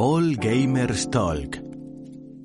All Gamers Talk.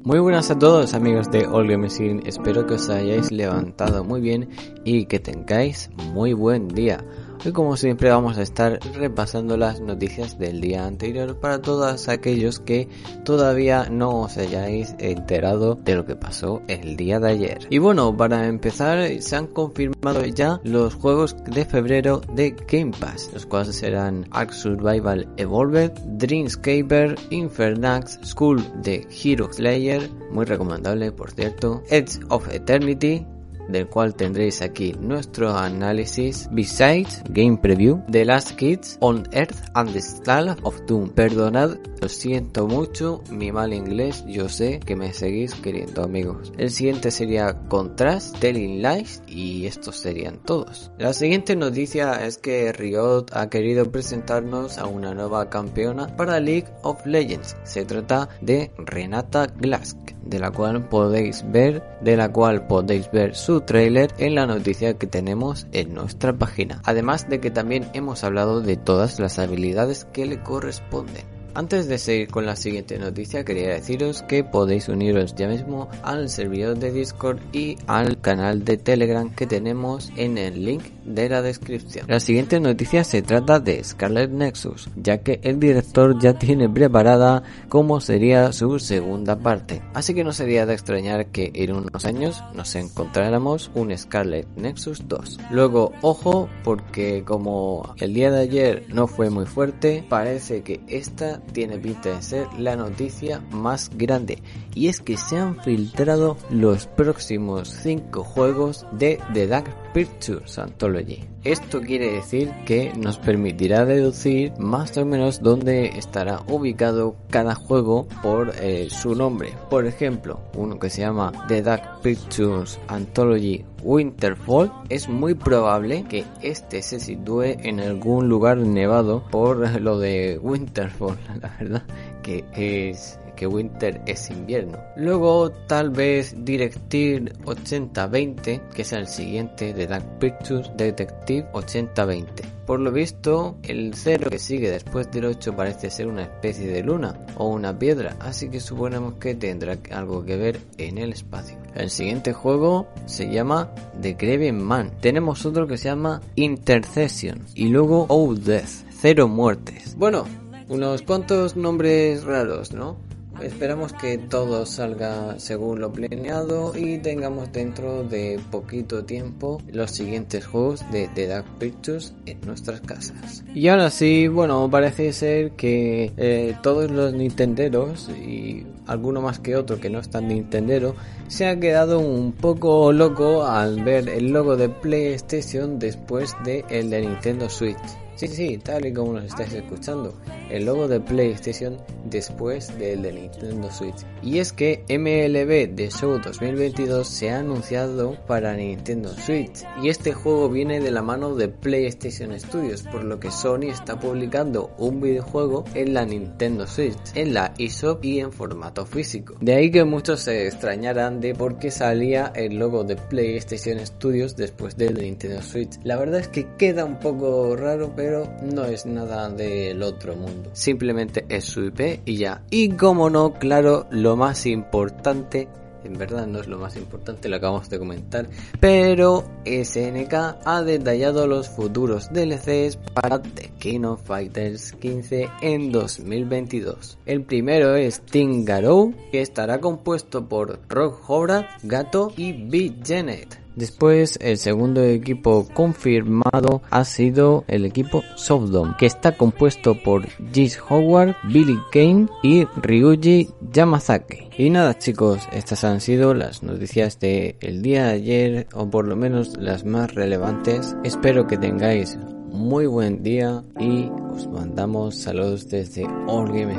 Muy buenas a todos amigos de All Gamers. Espero que os hayáis levantado muy bien y que tengáis muy buen día. Hoy como siempre vamos a estar repasando las noticias del día anterior para todos aquellos que todavía no os hayáis enterado de lo que pasó el día de ayer. Y bueno, para empezar se han confirmado ya los juegos de febrero de Game Pass, los cuales serán Ark Survival Evolved, Dreamscaper, Infernax, School de Hero Slayer, muy recomendable por cierto, Edge of Eternity, del cual tendréis aquí nuestro análisis, Besides Game Preview, The Last Kids on Earth and the Stall of Doom. Perdonad, lo siento mucho, mi mal inglés, yo sé que me seguís queriendo amigos. El siguiente sería Contrast, Telling Lies y estos serían todos. La siguiente noticia es que Riot ha querido presentarnos a una nueva campeona para League of Legends. Se trata de Renata Glask, de la cual podéis ver, de la cual podéis ver su trailer en la noticia que tenemos en nuestra página. Además de que también hemos hablado de todas las habilidades que le corresponden. Antes de seguir con la siguiente noticia, quería deciros que podéis uniros ya mismo al servidor de Discord y al canal de Telegram que tenemos en el link de la descripción. La siguiente noticia se trata de Scarlet Nexus, ya que el director ya tiene preparada cómo sería su segunda parte. Así que no sería de extrañar que en unos años nos encontráramos un Scarlet Nexus 2. Luego, ojo, porque como el día de ayer no fue muy fuerte, parece que esta tiene pinta de ser la noticia más grande y es que se han filtrado los próximos 5 juegos de The Dark Pictures Anthology. Esto quiere decir que nos permitirá deducir más o menos dónde estará ubicado cada juego por eh, su nombre. Por ejemplo, uno que se llama The Dark Pictures Anthology Winterfall, es muy probable que este se sitúe en algún lugar nevado por lo de Winterfall, la verdad, que es que Winter es invierno. Luego tal vez Directive 8020, que es el siguiente de Dark Pictures Detective 8020. Por lo visto, el 0 que sigue después del 8 parece ser una especie de luna o una piedra, así que suponemos que tendrá algo que ver en el espacio. El siguiente juego se llama The Graven Man. Tenemos otro que se llama Intercession y luego Oh Death, cero muertes. Bueno, unos cuantos nombres raros, ¿no? Esperamos que todo salga según lo planeado y tengamos dentro de poquito tiempo los siguientes juegos de The Dark Pictures en nuestras casas. Y ahora sí, bueno, parece ser que eh, todos los Nintenderos y alguno más que otro que no es tan Nintendero se ha quedado un poco loco al ver el logo de PlayStation después de el de Nintendo Switch. Sí, sí, tal y como nos estáis escuchando, el logo de PlayStation después del de Nintendo Switch. Y es que MLB The Show 2022 se ha anunciado para Nintendo Switch y este juego viene de la mano de PlayStation Studios, por lo que Sony está publicando un videojuego en la Nintendo Switch, en la eShop y en formato físico. De ahí que muchos se extrañarán de por qué salía el logo de PlayStation Studios después del de Nintendo Switch. La verdad es que queda un poco raro, no es nada del otro mundo. Simplemente es su IP y ya. Y como no, claro, lo más importante en verdad no es lo más importante, lo acabamos de comentar, pero SNK ha detallado los futuros DLCs para The King of Fighters 15 en 2022. El primero es Team Garou, que estará compuesto por Rock Hobart, Gato y B. Janet. Después, el segundo equipo confirmado ha sido el equipo Softdom, que está compuesto por Gis Howard, Billy Kane y Ryuji Yamazaki. Y nada chicos, estas han sido las noticias del el día de ayer, o por lo menos las más relevantes. Espero que tengáis muy buen día y os mandamos saludos desde All Game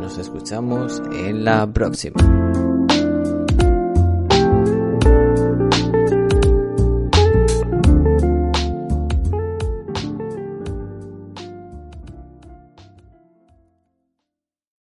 Nos escuchamos en la próxima.